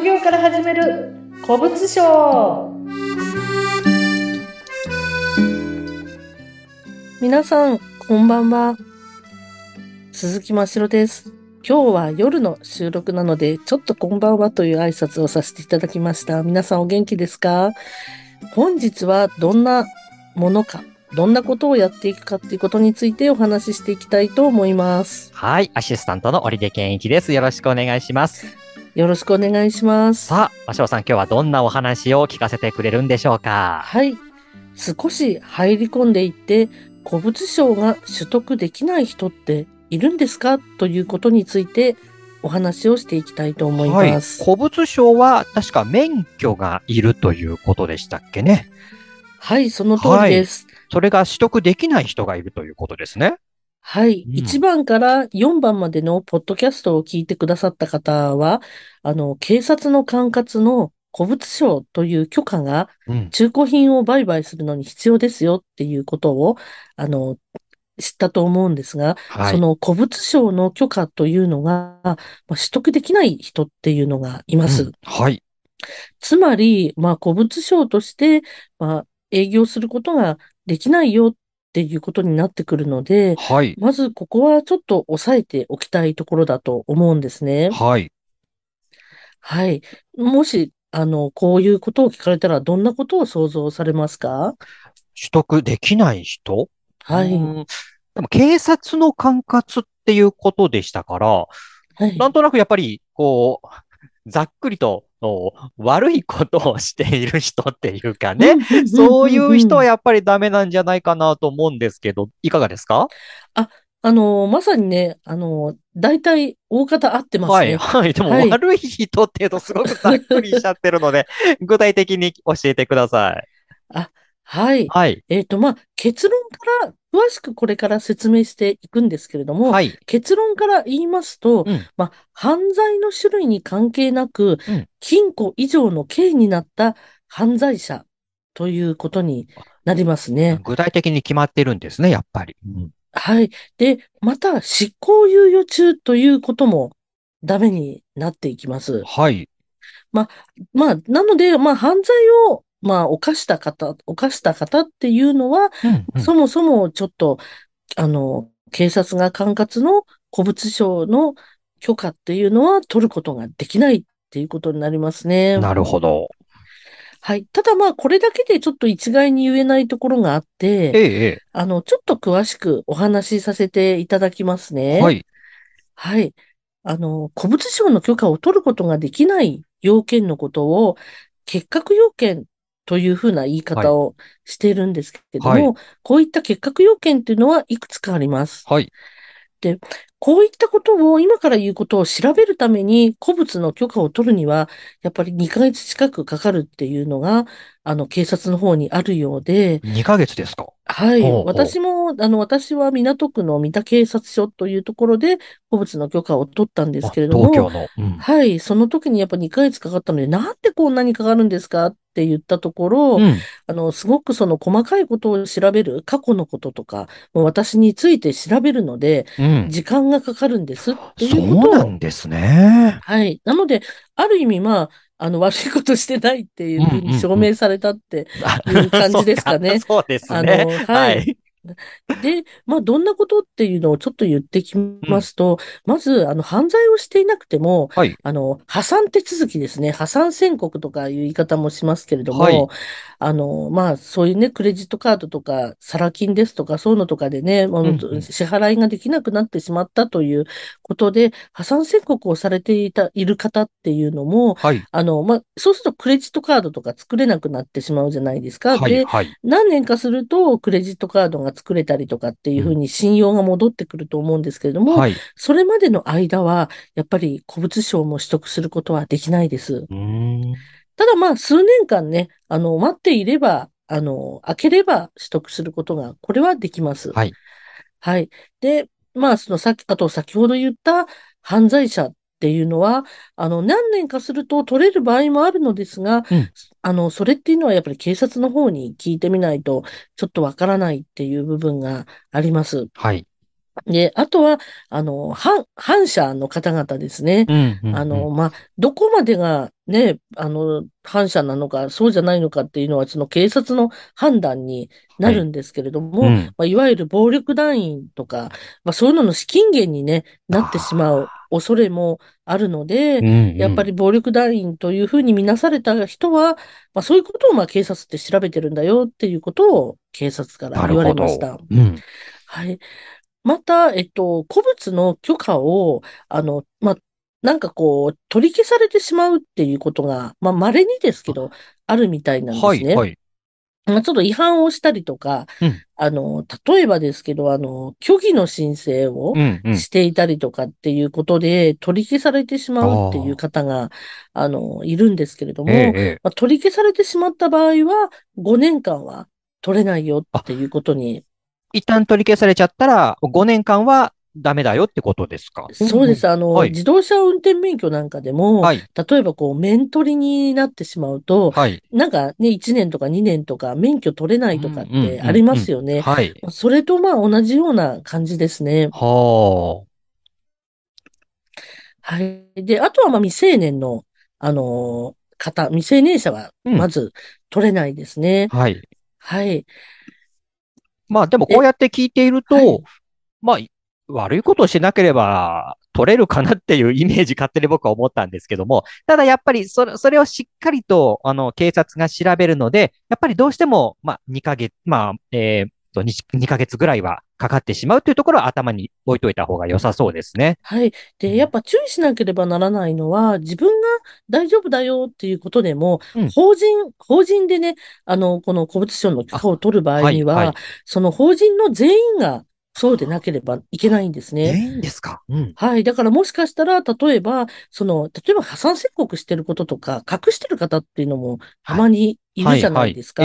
副業から始める古物商皆さん、こんばんは。鈴木ましろです。今日は夜の収録なので、ちょっとこんばんはという挨拶をさせていただきました。皆さんお元気ですか？本日はどんなものか、どんなことをやっていくかっていうことについてお話ししていきたいと思います。はい。アシスタントの織出健一です。よろしくお願いします。よろしくお願いします。さあ、マシオさん、今日はどんなお話を聞かせてくれるんでしょうか？はい。少し入り込んでいって、古物商が取得できない人っているんですか？ということについてお話をしていきたいと思いはい。ます。古物商は確か免許がいるということでしたっけね？はい、その通りです。それが取得できない人がいるということですね。はい。うん1番から4番までのポッドキャストを聞いてくださった方は、あの、警察の管轄の古物商という許可がうん。中古品を売買するのに必要ですよっていうことを、あの、知ったと思うんですが、はい。その古物商の許可というのが、まあ、取得できない人っていうのがいます。うんはい。つまり、まあ、古物商として、まあ、営業することができないよっていうことになってくるので、はい。まずここはちょっと押さえておきたいところだと思うんですね。はい。はい。もし、あの、こういうことを聞かれたら、どんなことを想像されますか？取得できない人？はい。うんでも警察の管轄っていうことでしたから、はい。なんとなくやっぱり、こう、ざっくりと、お悪いことをしている人っていうかね、そういう人はやっぱりダメなんじゃないかなと思うんですけど、いかがですか？あの、まさにね、あの、大体大方合ってますはい、ね。はい。でもはい悪い人っていうとすごくざっくりしちゃってるので、具体的に教えてください。はい。はい。えっと、まあ、結論から、詳しくこれから説明していくんですけれども、はい。結論から言いますと、うんまあ、犯罪の種類に関係なく、うん禁錮以上の刑になった犯罪者ということになりますね。具体的に決まってるんですね、やっぱり。うんはい。で、また、執行猶予中ということもダメになっていきます。はい。まあ、なので、まあ、犯罪を、まあ、犯した方、犯した方っていうのは、うんうんそもそもちょっと、あの、警察が管轄の古物商の許可っていうのは取ることができないっていうことになりますね。なるほど。はい。ただまあ、これだけでちょっと一概に言えないところがあっえて、え、えあの、ちょっと詳しくお話しさせていただきますえ。ね。はい。はい。あの、古物商の許可を取ることができない要件のことを、結核要件というふうな言い方をしているんですけれども、はいこういった結核要件っていうのはいくつかあります。はい。こういったことを、今から言うことを調べるために古物の許可を取るには、やっぱり2ヶ月近くかかるっていうのが、あの、警察の方にあるようで、2ヶ月ですか？はい。ほうほう私も、あの、私は港区の三田警察署というところで古物の許可を取ったんですけれども、あ東京の。うんはい。その時にやっぱ2ヶ月かかったので、なんでこんなにかかるんですかって言ったところ、うん。あの、すごくその細かいことを調べる、過去のこととか、もう私について調べるので、うん。時間がかかるんですっていそううことを、なんですね。はい。なので、ある意味、まあ、あの、悪いことしてないっていうふうに証明されたっていう感じですかね そうですあね。のはいはい。で、まあ、どんなことっていうのをちょっと言ってきますと、まず、あの、犯罪をしていなくても、はい。あの、破産手続きですね。破産宣告とかいう言い方もしますけれども、はいあの、まあ、そういうね、クレジットカードとか、サラ金ですとか、そういうのとかでね、もううんうん支払いができなくなってしまったということで、破産宣告をされていた、いる方っていうのも、はい。あの、まあ、そうするとクレジットカードとか作れなくなってしまうじゃないですか。はい。で、はい。何年かすると、クレジットカードが作れたりとかっていうふうに信用が戻ってくると思うんですけれども、はい。それまでの間は、やっぱり古物商も取得することはできないです。ただまあ、数年間ね、あの、待っていれば、あの、開ければ取得することが、これはできます。はい。はい。で、まあ、そのさっき、あと先ほど言った犯罪者っていうのは、あの、何年かすると取れる場合もあるのですが、うんあの、それっていうのはやっぱり警察の方に聞いてみないと、ちょっとわからないっていう部分があります。はい。で、あとは、あの、反、反社の方々ですね。うんうんうんあの、まあ、どこまでがね、あの、反社なのか、そうじゃないのかっていうのは、その警察の判断になはい。るんですけれども、うん。まあ、いわゆる暴力団員とか、まあ、そういうのの資金源にね、なってしまうあ恐れもあるので、ーうんやっぱうん。り暴力団員というふうに見なされた人は、まあ、そういうことをまあ警察って調べてるんだよっていうことを警察から言われ。ました。うん。はい。また、えっと、古物の許可を、あの、まあ、なんかこう、取り消されてしまうっていうことが、まあ、稀にですけど、あるみたいなんではい、すね。はい。まあ、ちょっと違反をしたりとか、うん、あの、例えばですけど、あの、虚偽の申請をうん、うん。していたりとかっていうことで、取り消されてしまうっていう。方が、あの、いるんですけれどええ、も、ええ。まあ、取り消されてしまった場合は、5年間は取れないよっあ、ていうことに一旦取り消されちゃったら、5年間はダメだよってことですか？うんうん。そうです。あの、はい、自動車運転免許なんかでも、はい、例えばこう、免取りになってしまうと、はい。なんかね、1年とか2年とか免許取れなうん、いとかっうん、うん、てありまうん。すよね。はい。それとまあ同じような感じですね。はあ。はい。で、あとはまあ未成年の、あの方、未成年者はうん。まず取れないですね。はい。はい。まあでもこうで、やって聞いていると、はい。まあ、い悪いことをしなければ取れるかなっていうイメージ勝手に僕は思ったんですけども、ただやっぱりそれ、それをしっかりと、あの、警察が調べるので、やっぱりどうしても、まあ、2ヶ月、まあ、えーと、2、2ヶ月ぐらいはかかってしまうというところは頭に置いといた方が良さそうですね。はい。で、やっうん。ぱ注意しなければならないのは、自分が大丈夫だよっていうことでも、うん法人、法人でね、あの、この古物商の許あ、可を取る場合はい、はには、い。その法人の全員がそうでなければいけないんですね。全員ですか？うん。はい。だからもしかしたら、例えば、その、例えば破産宣告してることとか、隠してる方っていうのもたはい。まにいるはい、じゃなはい。ですか。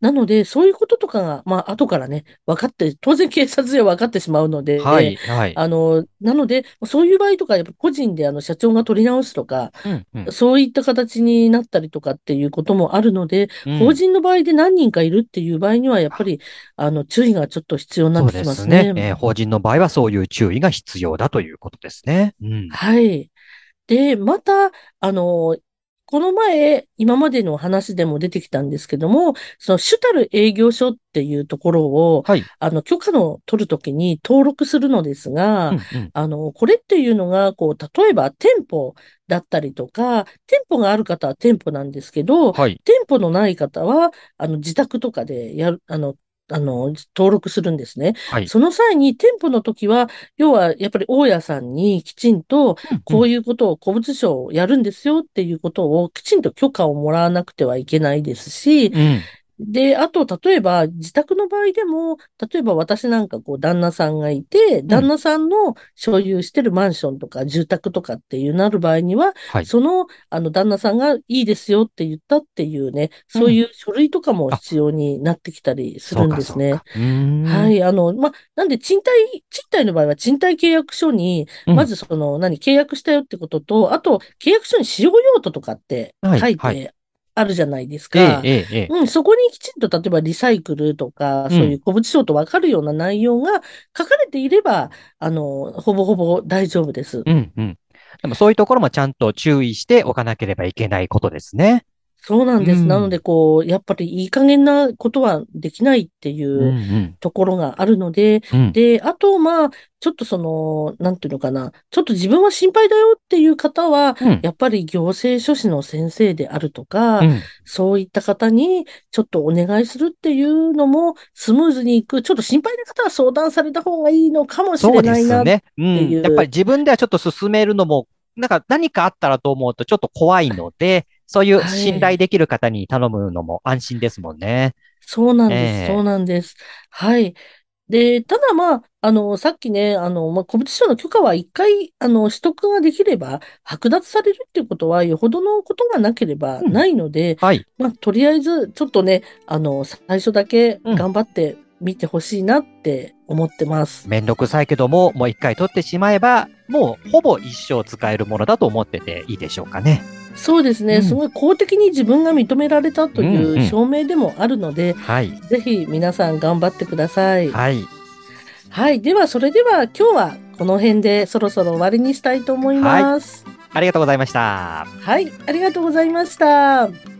なので、そういうこととかが、まあ、後からね、分かって、当然警察では分かってしまうので、はい、はい。あの、なので、そういう場合とか、やっぱ個人であの、社長が取り直すとか、うん、うん、そういった形になったりとかっていうこともあるので、うん。法人の場合で何人かいるっていう場合には、やっぱり、あの、注意がちょっと必要になっそうてきまですね。すね。えー法人の場合はそういう注意が必要だということですね。うん。はい。で、また、あの、この前、今までの話でも出てきたんですけども、その主たる営業所っていうところを、はい。あの、許可の取るときに登録するのですが、うん、うん。あの、これっていうのが、こう、例えば店舗だったりとか、店舗がある方は店舗なんですけど、はい。店舗のない方は、あの、自宅とかでやる、あの、あの、登録するんですね。はい。その際に店舗の時は、要はやっぱり大家さんにきちんと、こうん。いうことを古物商をやるんですよっていうことをきちんと許可をもらわなくてはいけないですし、うん。で、あと、例えば、自宅の場合でも、例えば私なんかこう、旦那さんがいて、うん。旦那さんの所有してるマンションとか住宅とかっていうなる場合には、はい。その、あの、旦那さんがいいですよって言ったっていうね、うん。そういう書類とかもあ、必要になってきたりするんですね。はい。あの、ま、なんで、賃貸、賃貸の場合は賃貸契約書に、うん。まずその、何、契約したよってことと、あと、契約書に使用用途とかってはい、はい。書いてあるじゃないですええ、か。ええ、ええ。うん、そこにきちんと、例えばリサイクルとか、うん。そういう古物商とわかるような内容が書かれていれば、あの、ほぼほぼ大丈夫です。うん、うん。でもそういうところもちゃんと注意しておかなければいけないことですね。そうなうんです。なので、ん。こう、やっぱりいい加減なことはできないっていうん、ううん。ところがあるので、うん。で、あと、まあ、ちょっとその、なんていうのかな、ちょっと自分は心配だよっていう方は、うん。やっぱり行政書士の先生であるとか、うん。そういった方にちょっとお願いするっていうのもスムーズにいく、ちょっと心配な方は相談された方がいいのかもしれないなっすね。うてん。やっぱりいう、自分ではちょっと進めるのも、なんか何かあったらと思うとちょっと怖いので、そういうはい。信頼できる方に頼むのも安心ですもんね。そうなんです。そうええなんです。はい。で、ただまあ、あの、さっきね、あの、まあ、古物商の許可は一回、あの、取得ができれば、剥奪されるっていうことは、よほどのことがなければうん。ないので、はい。まあ、とりあえず、ちょっとね、あの、最初だけうん。頑張ってみてほしいなって思ってます。めんどくさいけども、もう一回取ってしまえば、もうほぼ一生使えるものだと思ってていいでしょうかね。そうですね、すうん。ごい公的に自分が認められたとうん、いううん。証明でもあるので、はい。ぜひ皆さん頑張ってください。はい。はい。では、それでは今日はこの辺でそろそろ終わりにしたいと思いはい。ます。ありがとうございました。はい、ありがとうございました。